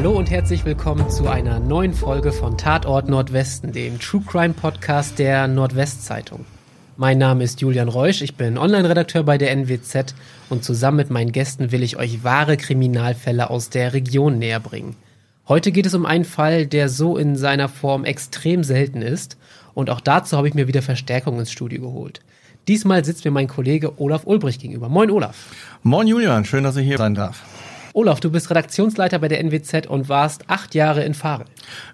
Hallo und herzlich willkommen zu einer neuen Folge von Tatort Nordwesten, dem True Crime Podcast der Nordwestzeitung. Mein Name ist Julian Reusch, ich bin Online-Redakteur bei der NWZ und zusammen mit meinen Gästen will ich euch wahre Kriminalfälle aus der Region näher bringen. Heute geht es um einen Fall, der so in seiner Form extrem selten ist und auch dazu habe ich mir wieder Verstärkung ins Studio geholt. Diesmal sitzt mir mein Kollege Olaf Ulbrich gegenüber. Moin Olaf. Moin Julian, schön, dass ich hier sein darf. Olaf, du bist Redaktionsleiter bei der NWZ und warst acht Jahre in Farel.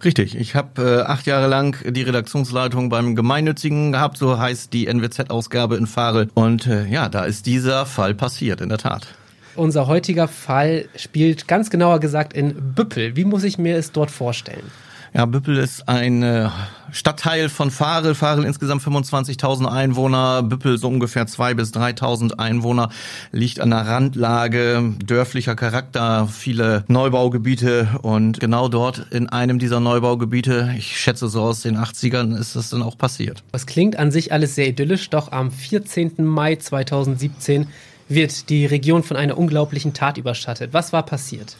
Richtig, ich habe äh, acht Jahre lang die Redaktionsleitung beim Gemeinnützigen gehabt, so heißt die NWZ-Ausgabe in Farel. Und äh, ja, da ist dieser Fall passiert, in der Tat. Unser heutiger Fall spielt ganz genauer gesagt in Büppel. Wie muss ich mir es dort vorstellen? Ja, Büppel ist ein äh, Stadtteil von Farel. Farel insgesamt 25.000 Einwohner, Büppel so ungefähr 2.000 bis 3.000 Einwohner, liegt an der Randlage, dörflicher Charakter, viele Neubaugebiete und genau dort in einem dieser Neubaugebiete, ich schätze so aus den 80ern, ist das dann auch passiert. Das klingt an sich alles sehr idyllisch, doch am 14. Mai 2017 wird die Region von einer unglaublichen Tat überschattet. Was war passiert?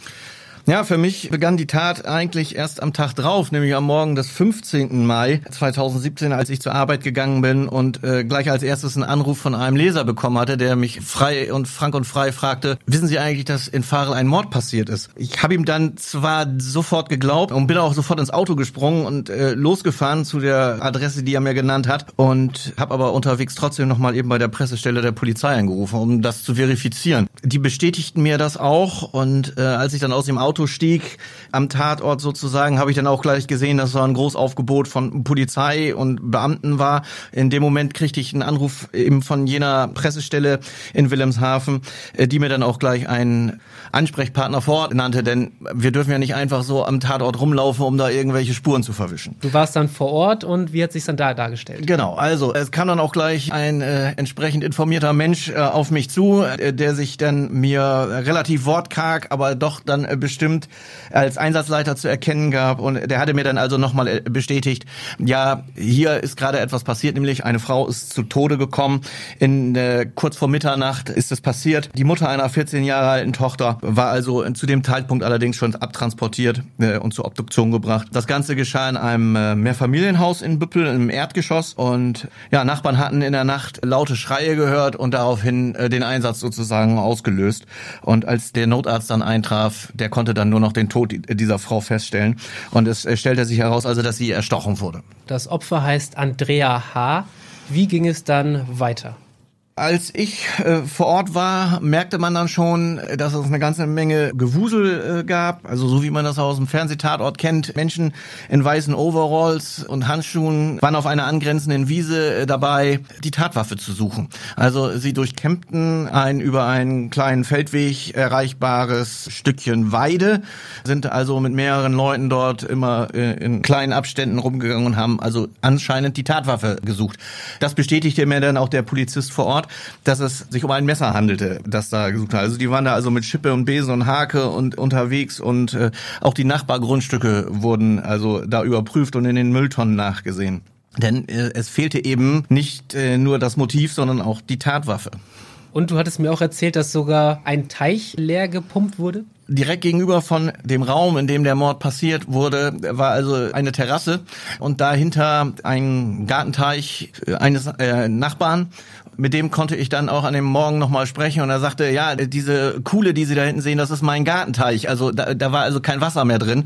Ja, für mich begann die Tat eigentlich erst am Tag drauf, nämlich am Morgen des 15. Mai 2017, als ich zur Arbeit gegangen bin und äh, gleich als erstes einen Anruf von einem Leser bekommen hatte, der mich frei und frank und frei fragte, wissen Sie eigentlich, dass in Farel ein Mord passiert ist? Ich habe ihm dann zwar sofort geglaubt und bin auch sofort ins Auto gesprungen und äh, losgefahren zu der Adresse, die er mir genannt hat und habe aber unterwegs trotzdem nochmal eben bei der Pressestelle der Polizei angerufen, um das zu verifizieren. Die bestätigten mir das auch und äh, als ich dann aus dem Auto Auto stieg, am Tatort sozusagen, habe ich dann auch gleich gesehen, dass da ein Großaufgebot von Polizei und Beamten war. In dem Moment kriegte ich einen Anruf eben von jener Pressestelle in Wilhelmshaven, äh, die mir dann auch gleich einen Ansprechpartner vor Ort nannte, denn wir dürfen ja nicht einfach so am Tatort rumlaufen, um da irgendwelche Spuren zu verwischen. Du warst dann vor Ort und wie hat sich dann da dargestellt? Genau, also es kam dann auch gleich ein äh, entsprechend informierter Mensch äh, auf mich zu, äh, der sich dann mir relativ wortkarg, aber doch dann äh, bestimmt bestimmt als Einsatzleiter zu erkennen gab. Und der hatte mir dann also nochmal äh, bestätigt, ja, hier ist gerade etwas passiert, nämlich eine Frau ist zu Tode gekommen. In äh, kurz vor Mitternacht ist es passiert. Die Mutter einer 14 Jahre alten Tochter war also zu dem Zeitpunkt allerdings schon abtransportiert äh, und zur Obduktion gebracht. Das Ganze geschah in einem äh, Mehrfamilienhaus in Büppel im Erdgeschoss und ja, Nachbarn hatten in der Nacht laute Schreie gehört und daraufhin äh, den Einsatz sozusagen ausgelöst. Und als der Notarzt dann eintraf, der konnte dann nur noch den Tod dieser Frau feststellen. Und es stellte sich heraus, also, dass sie erstochen wurde. Das Opfer heißt Andrea H. Wie ging es dann weiter? Als ich äh, vor Ort war, merkte man dann schon, dass es eine ganze Menge Gewusel äh, gab. Also so wie man das aus dem Fernsehtatort kennt. Menschen in weißen Overalls und Handschuhen waren auf einer angrenzenden Wiese äh, dabei, die Tatwaffe zu suchen. Also sie durchkämmten ein über einen kleinen Feldweg erreichbares Stückchen Weide, sind also mit mehreren Leuten dort immer äh, in kleinen Abständen rumgegangen und haben also anscheinend die Tatwaffe gesucht. Das bestätigte mir dann auch der Polizist vor Ort dass es sich um ein Messer handelte, das da gesucht hat. Also die waren da also mit Schippe und Besen und Hake und unterwegs und äh, auch die Nachbargrundstücke wurden also da überprüft und in den Mülltonnen nachgesehen. Denn äh, es fehlte eben nicht äh, nur das Motiv, sondern auch die Tatwaffe. Und du hattest mir auch erzählt, dass sogar ein Teich leer gepumpt wurde? Direkt gegenüber von dem Raum, in dem der Mord passiert wurde, war also eine Terrasse und dahinter ein Gartenteich eines äh, Nachbarn mit dem konnte ich dann auch an dem Morgen nochmal sprechen und er sagte, ja, diese Kuhle, die Sie da hinten sehen, das ist mein Gartenteich. Also da, da war also kein Wasser mehr drin.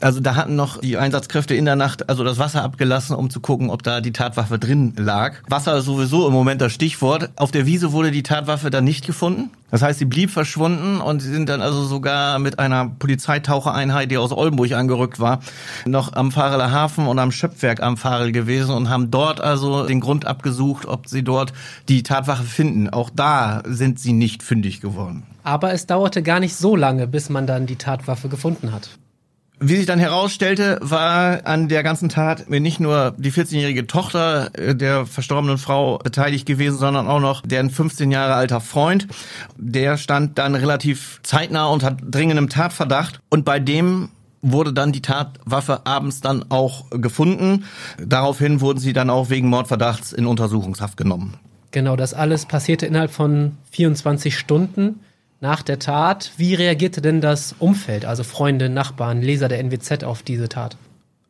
Also da hatten noch die Einsatzkräfte in der Nacht also das Wasser abgelassen, um zu gucken, ob da die Tatwaffe drin lag. Wasser ist sowieso im Moment das Stichwort. Auf der Wiese wurde die Tatwaffe dann nicht gefunden. Das heißt, sie blieb verschwunden und sie sind dann also sogar mit einer Polizeitauchereinheit, die aus Oldenburg angerückt war, noch am Fareler Hafen und am Schöpfwerk am Farel gewesen und haben dort also den Grund abgesucht, ob sie dort die Tatwaffe finden. Auch da sind sie nicht fündig geworden. Aber es dauerte gar nicht so lange, bis man dann die Tatwaffe gefunden hat. Wie sich dann herausstellte, war an der ganzen Tat nicht nur die 14-jährige Tochter äh, der verstorbenen Frau beteiligt gewesen, sondern auch noch deren 15 Jahre alter Freund. Der stand dann relativ zeitnah unter dringendem Tatverdacht und bei dem wurde dann die Tatwaffe abends dann auch gefunden. Daraufhin wurden sie dann auch wegen Mordverdachts in Untersuchungshaft genommen. Genau, das alles passierte innerhalb von 24 Stunden. Nach der Tat. Wie reagierte denn das Umfeld, also Freunde, Nachbarn, Leser der NWZ auf diese Tat?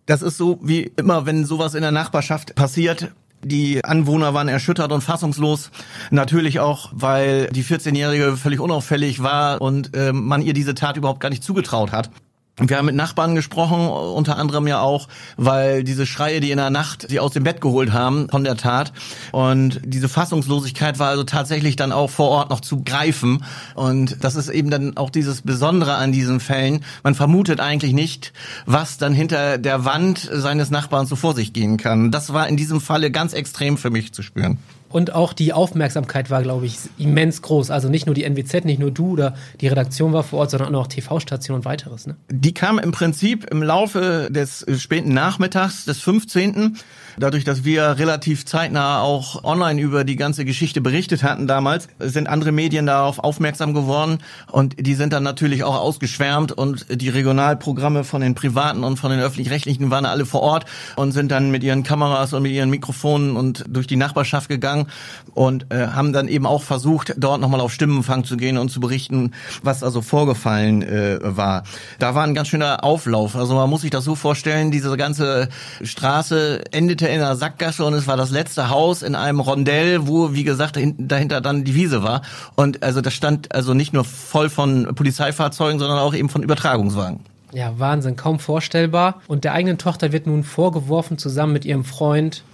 Das ist so wie immer, wenn sowas in der Nachbarschaft passiert. Die Anwohner waren erschüttert und fassungslos. Natürlich auch, weil die 14-Jährige völlig unauffällig war und äh, man ihr diese Tat überhaupt gar nicht zugetraut hat. Wir haben mit Nachbarn gesprochen, unter anderem ja auch, weil diese Schreie, die in der Nacht sie aus dem Bett geholt haben von der Tat. Und diese Fassungslosigkeit war also tatsächlich dann auch vor Ort noch zu greifen. Und das ist eben dann auch dieses Besondere an diesen Fällen. Man vermutet eigentlich nicht, was dann hinter der Wand seines Nachbarn so vor sich gehen kann. Das war in diesem Falle ganz extrem für mich zu spüren. Und auch die Aufmerksamkeit war, glaube ich, immens groß. Also nicht nur die NWZ, nicht nur du oder die Redaktion war vor Ort, sondern auch TV-Station und weiteres. Ne? Die kam im Prinzip im Laufe des späten Nachmittags des 15. Dadurch, dass wir relativ zeitnah auch online über die ganze Geschichte berichtet hatten damals, sind andere Medien darauf aufmerksam geworden und die sind dann natürlich auch ausgeschwärmt und die Regionalprogramme von den privaten und von den öffentlich-rechtlichen waren alle vor Ort und sind dann mit ihren Kameras und mit ihren Mikrofonen und durch die Nachbarschaft gegangen und äh, haben dann eben auch versucht, dort nochmal auf Stimmenfang zu gehen und zu berichten, was also vorgefallen äh, war. Da war ein ganz schöner Auflauf. Also man muss sich das so vorstellen, diese ganze Straße endete in einer Sackgasse und es war das letzte Haus in einem Rondell, wo, wie gesagt, dahinter dann die Wiese war. Und also das stand also nicht nur voll von Polizeifahrzeugen, sondern auch eben von Übertragungswagen. Ja, Wahnsinn, kaum vorstellbar. Und der eigenen Tochter wird nun vorgeworfen, zusammen mit ihrem Freund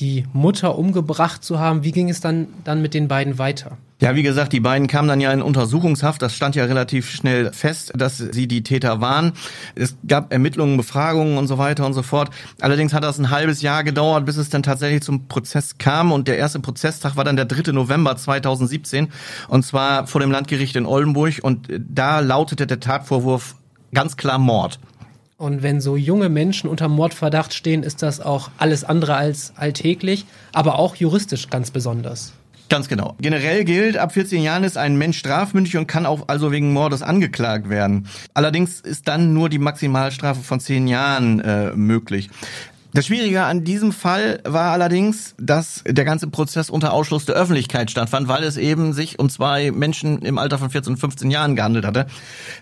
die Mutter umgebracht zu haben. Wie ging es dann, dann mit den beiden weiter? Ja, wie gesagt, die beiden kamen dann ja in Untersuchungshaft. Das stand ja relativ schnell fest, dass sie die Täter waren. Es gab Ermittlungen, Befragungen und so weiter und so fort. Allerdings hat das ein halbes Jahr gedauert, bis es dann tatsächlich zum Prozess kam. Und der erste Prozesstag war dann der 3. November 2017. Und zwar vor dem Landgericht in Oldenburg. Und da lautete der Tatvorwurf ganz klar Mord. Und wenn so junge Menschen unter Mordverdacht stehen, ist das auch alles andere als alltäglich, aber auch juristisch ganz besonders. Ganz genau. Generell gilt, ab 14 Jahren ist ein Mensch strafmündig und kann auch also wegen Mordes angeklagt werden. Allerdings ist dann nur die Maximalstrafe von 10 Jahren äh, möglich. Das Schwierige an diesem Fall war allerdings, dass der ganze Prozess unter Ausschluss der Öffentlichkeit stattfand, weil es eben sich um zwei Menschen im Alter von 14 und 15 Jahren gehandelt hatte.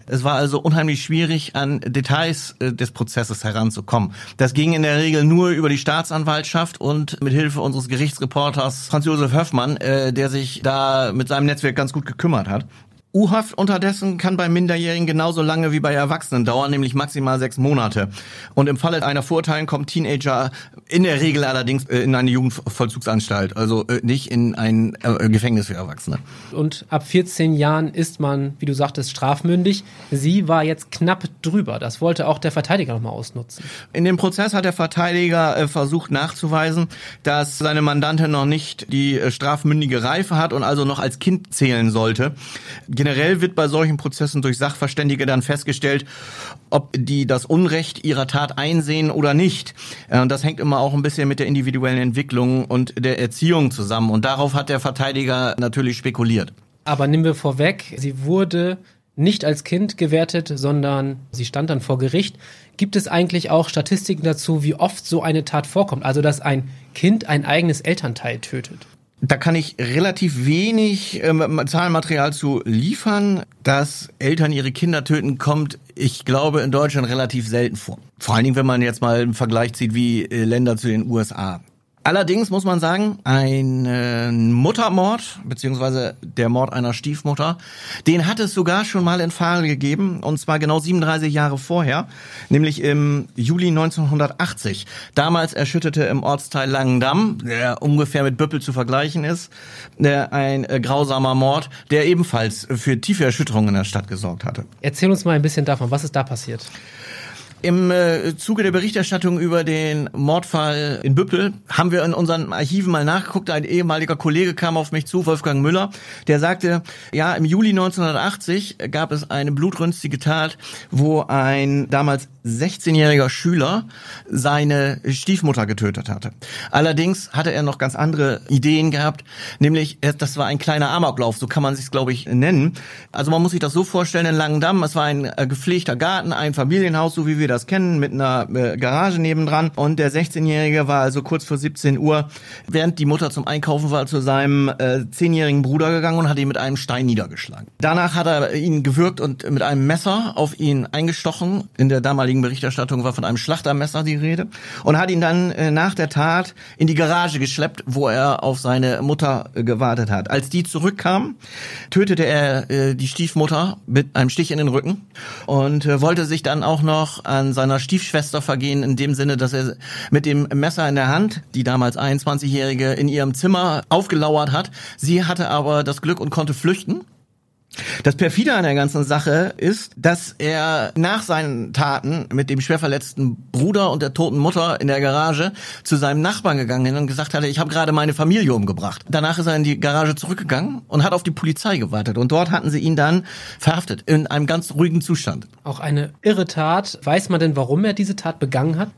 Es war also unheimlich schwierig, an Details äh, des Prozesses heranzukommen. Das ging in der Regel nur über die Staatsanwaltschaft und mit Hilfe unseres Gerichtsreporters Franz-Josef Höfmann, äh, der sich da mit seinem Netzwerk ganz gut gekümmert hat. U-Haft unterdessen kann bei Minderjährigen genauso lange wie bei Erwachsenen dauern, nämlich maximal sechs Monate. Und im Falle einer Vorurteilung kommt Teenager in der Regel allerdings äh, in eine Jugendvollzugsanstalt, also äh, nicht in ein äh, Gefängnis für Erwachsene. Und ab 14 Jahren ist man, wie du sagtest, strafmündig. Sie war jetzt knapp drüber. Das wollte auch der Verteidiger nochmal ausnutzen. In dem Prozess hat der Verteidiger versucht nachzuweisen, dass seine Mandantin noch nicht die strafmündige Reife hat und also noch als Kind zählen sollte Generell wird bei solchen Prozessen durch Sachverständige dann festgestellt, ob die das Unrecht ihrer Tat einsehen oder nicht. Äh, das hängt immer auch ein bisschen mit der individuellen Entwicklung und der Erziehung zusammen. Und darauf hat der Verteidiger natürlich spekuliert. Aber nehmen wir vorweg, sie wurde nicht als Kind gewertet, sondern sie stand dann vor Gericht. Gibt es eigentlich auch Statistiken dazu, wie oft so eine Tat vorkommt? Also, dass ein Kind ein eigenes Elternteil tötet? Da kann ich relativ wenig ähm, Zahlenmaterial zu liefern. Dass Eltern ihre Kinder töten, kommt, ich glaube, in Deutschland relativ selten vor. Vor allen Dingen, wenn man jetzt mal einen Vergleich zieht wie äh, Länder zu den USA. Allerdings muss man sagen, ein äh, Muttermord, beziehungsweise der Mord einer Stiefmutter, den hat es sogar schon mal in Fall gegeben, und zwar genau 37 Jahre vorher, nämlich im Juli 1980. Damals erschütterte im Ortsteil Langendamm, der ungefähr mit Büppel zu vergleichen ist, der ein äh, grausamer Mord, der ebenfalls für tiefe Erschütterungen in der Stadt gesorgt hatte. Erzähl uns mal ein bisschen davon, was ist da passiert? Im äh, Zuge der Berichterstattung über den Mordfall in Büppel haben wir in unseren Archiven mal nachgeguckt. Ein ehemaliger Kollege kam auf mich zu, Wolfgang Müller, der sagte, ja, im Juli 1980 gab es eine blutrünstige Tat, wo ein damals 16-jähriger Schüler seine Stiefmutter getötet hatte. Allerdings hatte er noch ganz andere Ideen gehabt, nämlich das war ein kleiner Amoklauf, so kann man sich glaube ich nennen. Also man muss sich das so vorstellen in Langendamm, es war ein äh, gepflegter Garten, ein Familienhaus, so wie wir das kennen, mit einer äh, Garage nebendran. Und der 16-Jährige war also kurz vor 17 Uhr, während die Mutter zum Einkaufen war, zu seinem äh, 10-jährigen Bruder gegangen und hat ihn mit einem Stein niedergeschlagen. Danach hat er ihn gewürgt und mit einem Messer auf ihn eingestochen. In der damaligen Berichterstattung war von einem Schlachtermesser die Rede. Und hat ihn dann äh, nach der Tat in die Garage geschleppt, wo er auf seine Mutter äh, gewartet hat. Als die zurückkam, tötete er äh, die Stiefmutter mit einem Stich in den Rücken und äh, wollte sich dann auch noch an seiner Stiefschwester vergehen, in dem Sinne, dass er mit dem Messer in der Hand, die damals 21-Jährige, in ihrem Zimmer aufgelauert hat. Sie hatte aber das Glück und konnte flüchten das perfide an der ganzen Sache ist, dass er nach seinen Taten mit dem schwer verletzten Bruder und der toten Mutter in der Garage zu seinem Nachbarn gegangen ist und gesagt hatte, ich habe gerade meine Familie umgebracht. Danach ist er in die Garage zurückgegangen und hat auf die Polizei gewartet und dort hatten sie ihn dann verhaftet in einem ganz ruhigen Zustand. Auch eine irre Tat. Weiß man denn, warum er diese Tat begangen hat?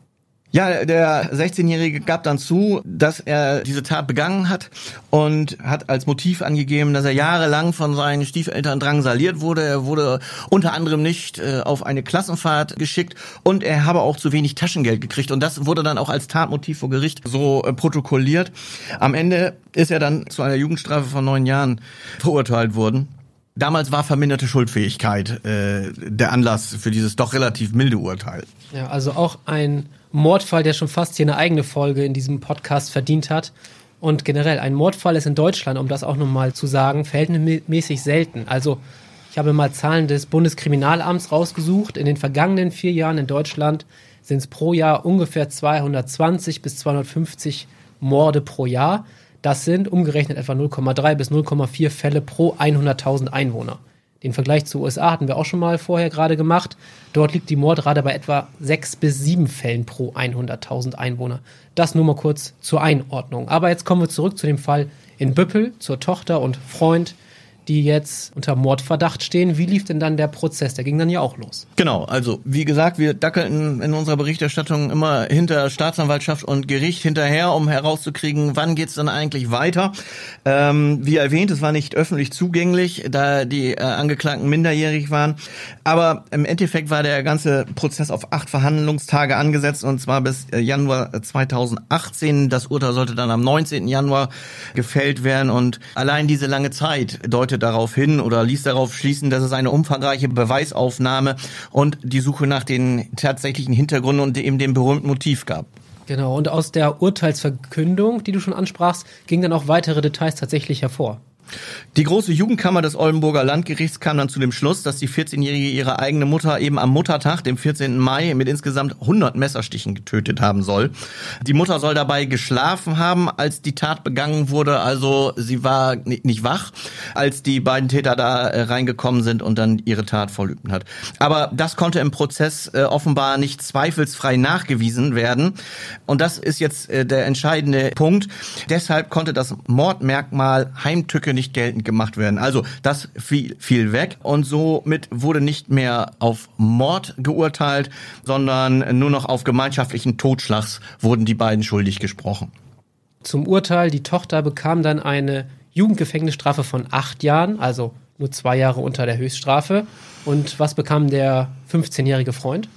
Ja, der 16-Jährige gab dann zu, dass er diese Tat begangen hat und hat als Motiv angegeben, dass er jahrelang von seinen Stiefeltern drangsaliert wurde. Er wurde unter anderem nicht äh, auf eine Klassenfahrt geschickt und er habe auch zu wenig Taschengeld gekriegt. Und das wurde dann auch als Tatmotiv vor Gericht so äh, protokolliert. Am Ende ist er dann zu einer Jugendstrafe von neun Jahren verurteilt worden. Damals war verminderte Schuldfähigkeit äh, der Anlass für dieses doch relativ milde Urteil. Ja, also auch ein Mordfall, der schon fast hier eine eigene Folge in diesem Podcast verdient hat. Und generell, ein Mordfall ist in Deutschland, um das auch nochmal zu sagen, verhältnismäßig selten. Also, ich habe mal Zahlen des Bundeskriminalamts rausgesucht. In den vergangenen vier Jahren in Deutschland sind es pro Jahr ungefähr 220 bis 250 Morde pro Jahr. Das sind umgerechnet etwa 0,3 bis 0,4 Fälle pro 100.000 Einwohner. Den Vergleich zu USA hatten wir auch schon mal vorher gerade gemacht. Dort liegt die Mordrate bei etwa 6 bis 7 Fällen pro 100.000 Einwohner. Das nur mal kurz zur Einordnung. Aber jetzt kommen wir zurück zu dem Fall in Büppel, zur Tochter und Freund die jetzt unter Mordverdacht stehen. Wie lief denn dann der Prozess? Der ging dann ja auch los. Genau, also wie gesagt, wir dackelten in unserer Berichterstattung immer hinter Staatsanwaltschaft und Gericht hinterher, um herauszukriegen, wann geht's dann eigentlich weiter. Ähm, wie erwähnt, es war nicht öffentlich zugänglich, da die äh, Angeklagten minderjährig waren. Aber im Endeffekt war der ganze Prozess auf acht Verhandlungstage angesetzt und zwar bis äh, Januar 2018. Das Urteil sollte dann am 19. Januar gefällt werden und allein diese lange Zeit deutet deutete darauf hin oder ließ darauf schließen, dass es eine umfangreiche Beweisaufnahme und die Suche nach den tatsächlichen Hintergründen und eben dem berühmten Motiv gab. Genau, und aus der Urteilsverkündung, die du schon ansprachst, gingen dann auch weitere Details tatsächlich hervor. Die große Jugendkammer des Oldenburger Landgerichts kam dann zu dem Schluss, dass die 14-Jährige ihre eigene Mutter eben am Muttertag, dem 14. Mai, mit insgesamt 100 Messerstichen getötet haben soll. Die Mutter soll dabei geschlafen haben, als die Tat begangen wurde, also sie war nicht wach, als die beiden Täter da äh, reingekommen sind und dann ihre Tat verlübt hat. Aber das konnte im Prozess äh, offenbar nicht zweifelsfrei nachgewiesen werden. Und das ist jetzt äh, der entscheidende Punkt. Deshalb konnte das Mordmerkmal Heimtücke nicht geltend gemacht werden. Also das fiel, fiel weg und somit wurde nicht mehr auf Mord geurteilt, sondern nur noch auf gemeinschaftlichen Totschlags wurden die beiden schuldig gesprochen. Zum Urteil, die Tochter bekam dann eine Jugendgefängnisstrafe von acht Jahren, also nur zwei Jahre unter der Höchststrafe. Und was bekam der 15-jährige Freund?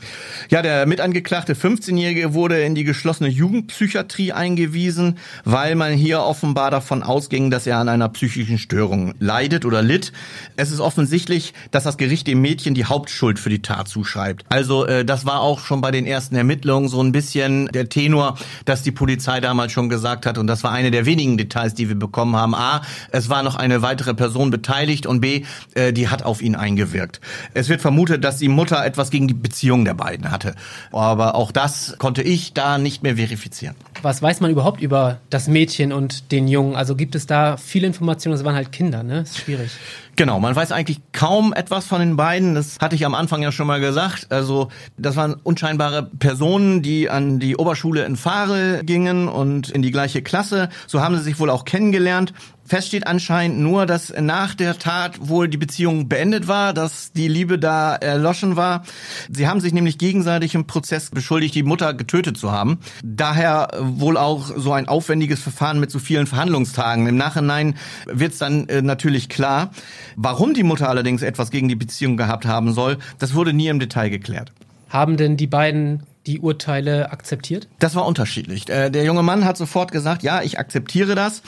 Ja, der mitangeklagte 15-jährige wurde in die geschlossene Jugendpsychiatrie eingewiesen, weil man hier offenbar davon ausging, dass er an einer psychischen Störung leidet oder litt. Es ist offensichtlich, dass das Gericht dem Mädchen die Hauptschuld für die Tat zuschreibt. Also äh, das war auch schon bei den ersten Ermittlungen so ein bisschen der Tenor, dass die Polizei damals schon gesagt hat und das war eine der wenigen Details, die wir bekommen haben. A, es war noch eine weitere Person beteiligt und B, äh, die hat auf ihn eingewirkt. Es wird vermutet, dass die Mutter etwas gegen die Beziehung der beiden hatte. Aber auch das konnte ich da nicht mehr verifizieren. Was weiß man überhaupt über das Mädchen und den Jungen? Also gibt es da viele Informationen? Das waren halt Kinder, ne? Ist schwierig. Genau, man weiß eigentlich kaum etwas von den beiden. Das hatte ich am Anfang ja schon mal gesagt. Also das waren unscheinbare Personen, die an die Oberschule in Fahre gingen und in die gleiche Klasse. So haben sie sich wohl auch kennengelernt. Fest steht anscheinend nur, dass nach der Tat wohl die Beziehung beendet war, dass die Liebe da erloschen war. Sie haben sich nämlich gegenseitig im Prozess beschuldigt, die Mutter getötet zu haben. Daher wohl auch so ein aufwendiges Verfahren mit so vielen Verhandlungstagen. Im Nachhinein wird es dann äh, natürlich klar. Warum die Mutter allerdings etwas gegen die Beziehung gehabt haben soll, das wurde nie im Detail geklärt. Haben denn die beiden die Urteile akzeptiert? Das war unterschiedlich. Äh, der junge Mann hat sofort gesagt, ja, ich akzeptiere das.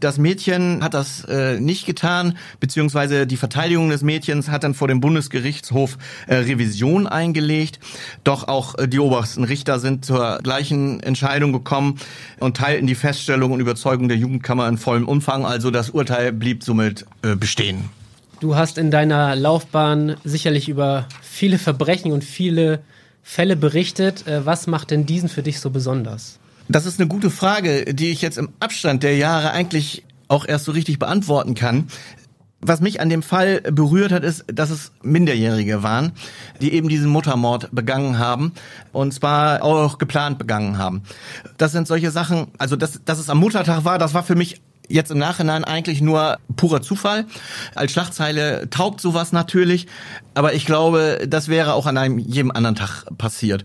Das Mädchen hat das äh, nicht getan, beziehungsweise die Verteidigung des Mädchens hat dann vor dem Bundesgerichtshof äh, Revision eingelegt. Doch auch die obersten Richter sind zur gleichen Entscheidung gekommen und teilten die Feststellung und Überzeugung der Jugendkammer in vollem Umfang. Also das Urteil blieb somit bestehen. Du hast in deiner Laufbahn sicherlich über viele Verbrechen und viele Fälle berichtet. Äh, was macht denn diesen für dich so besonders? Das ist eine gute Frage, die ich jetzt im Abstand der Jahre eigentlich auch erst so richtig beantworten kann. Was mich an dem Fall berührt hat, ist, dass es Minderjährige waren, die eben diesen Muttermord begangen haben und zwar auch geplant begangen haben. Das sind solche Sachen, also dass, dass es am Muttertag war, das war für mich jetzt im Nachhinein eigentlich nur purer Zufall. Als Schlagzeile taugt sowas natürlich, aber ich glaube, das wäre auch an einem jedem anderen Tag passiert.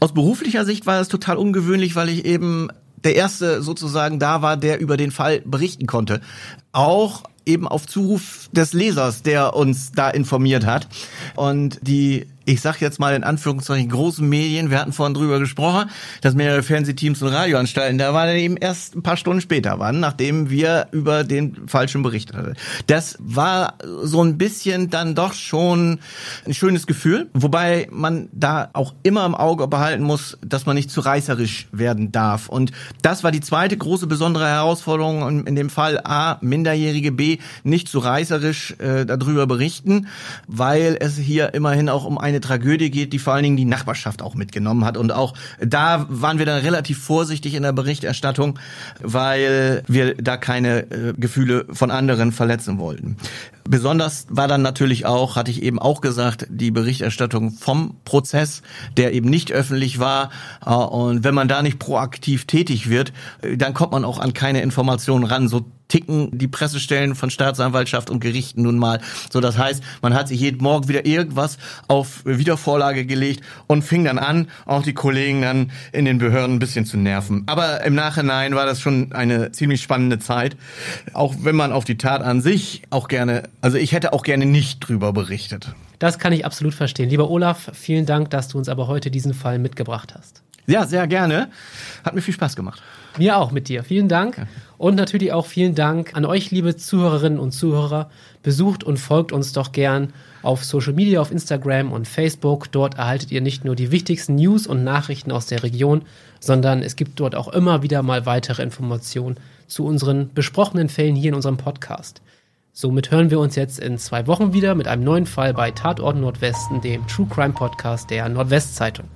Aus beruflicher Sicht war es total ungewöhnlich, weil ich eben der erste sozusagen da war, der über den Fall berichten konnte. Auch eben auf Zuruf des Lesers, der uns da informiert hat. Und die ich sag jetzt mal in Anführungszeichen, großen Medien, wir hatten vorhin drüber gesprochen, dass mehrere Fernsehteams und Radioanstalten, da waren eben erst ein paar Stunden später waren, nachdem wir über den falschen berichtet hatten. Das war so ein bisschen dann doch schon ein schönes Gefühl, wobei man da auch immer im Auge behalten muss, dass man nicht zu reißerisch werden darf. Und das war die zweite große besondere Herausforderung in dem Fall A, Minderjährige, B, nicht zu reißerisch äh, darüber berichten, weil es hier immerhin auch um ein eine Tragödie geht, die vor allen Dingen die Nachbarschaft auch mitgenommen hat. Und auch da waren wir dann relativ vorsichtig in der Berichterstattung, weil wir da keine äh, Gefühle von anderen verletzen wollten. Besonders war dann natürlich auch, hatte ich eben auch gesagt, die Berichterstattung vom Prozess, der eben nicht öffentlich war. Äh, und wenn man da nicht proaktiv tätig wird, äh, dann kommt man auch an keine Informationen ran. So ticken die Pressestellen von Staatsanwaltschaft und Gerichten nun mal. So, das heißt, man hat sich jeden Morgen wieder irgendwas auf Wiedervorlage gelegt und fing dann an, auch die Kollegen dann in den Behörden ein bisschen zu nerven. Aber im Nachhinein war das schon eine ziemlich spannende Zeit. Auch wenn man auf die Tat an sich auch gerne, also ich hätte auch gerne nicht drüber berichtet. Das kann ich absolut verstehen. Lieber Olaf, vielen Dank, dass du uns aber heute diesen Fall mitgebracht hast. Ja, sehr gerne. Hat mir viel Spaß gemacht. Mir auch mit dir. Vielen Dank. Und natürlich auch vielen Dank an euch, liebe Zuhörerinnen und Zuhörer. Besucht und folgt uns doch gern auf Social Media, auf Instagram und Facebook. Dort erhaltet ihr nicht nur die wichtigsten News und Nachrichten aus der Region, sondern es gibt dort auch immer wieder mal weitere Informationen zu unseren besprochenen Fällen hier in unserem Podcast. Somit hören wir uns jetzt in zwei Wochen wieder mit einem neuen Fall bei Tatort Nordwesten, dem True Crime Podcast der Nordwestzeitung.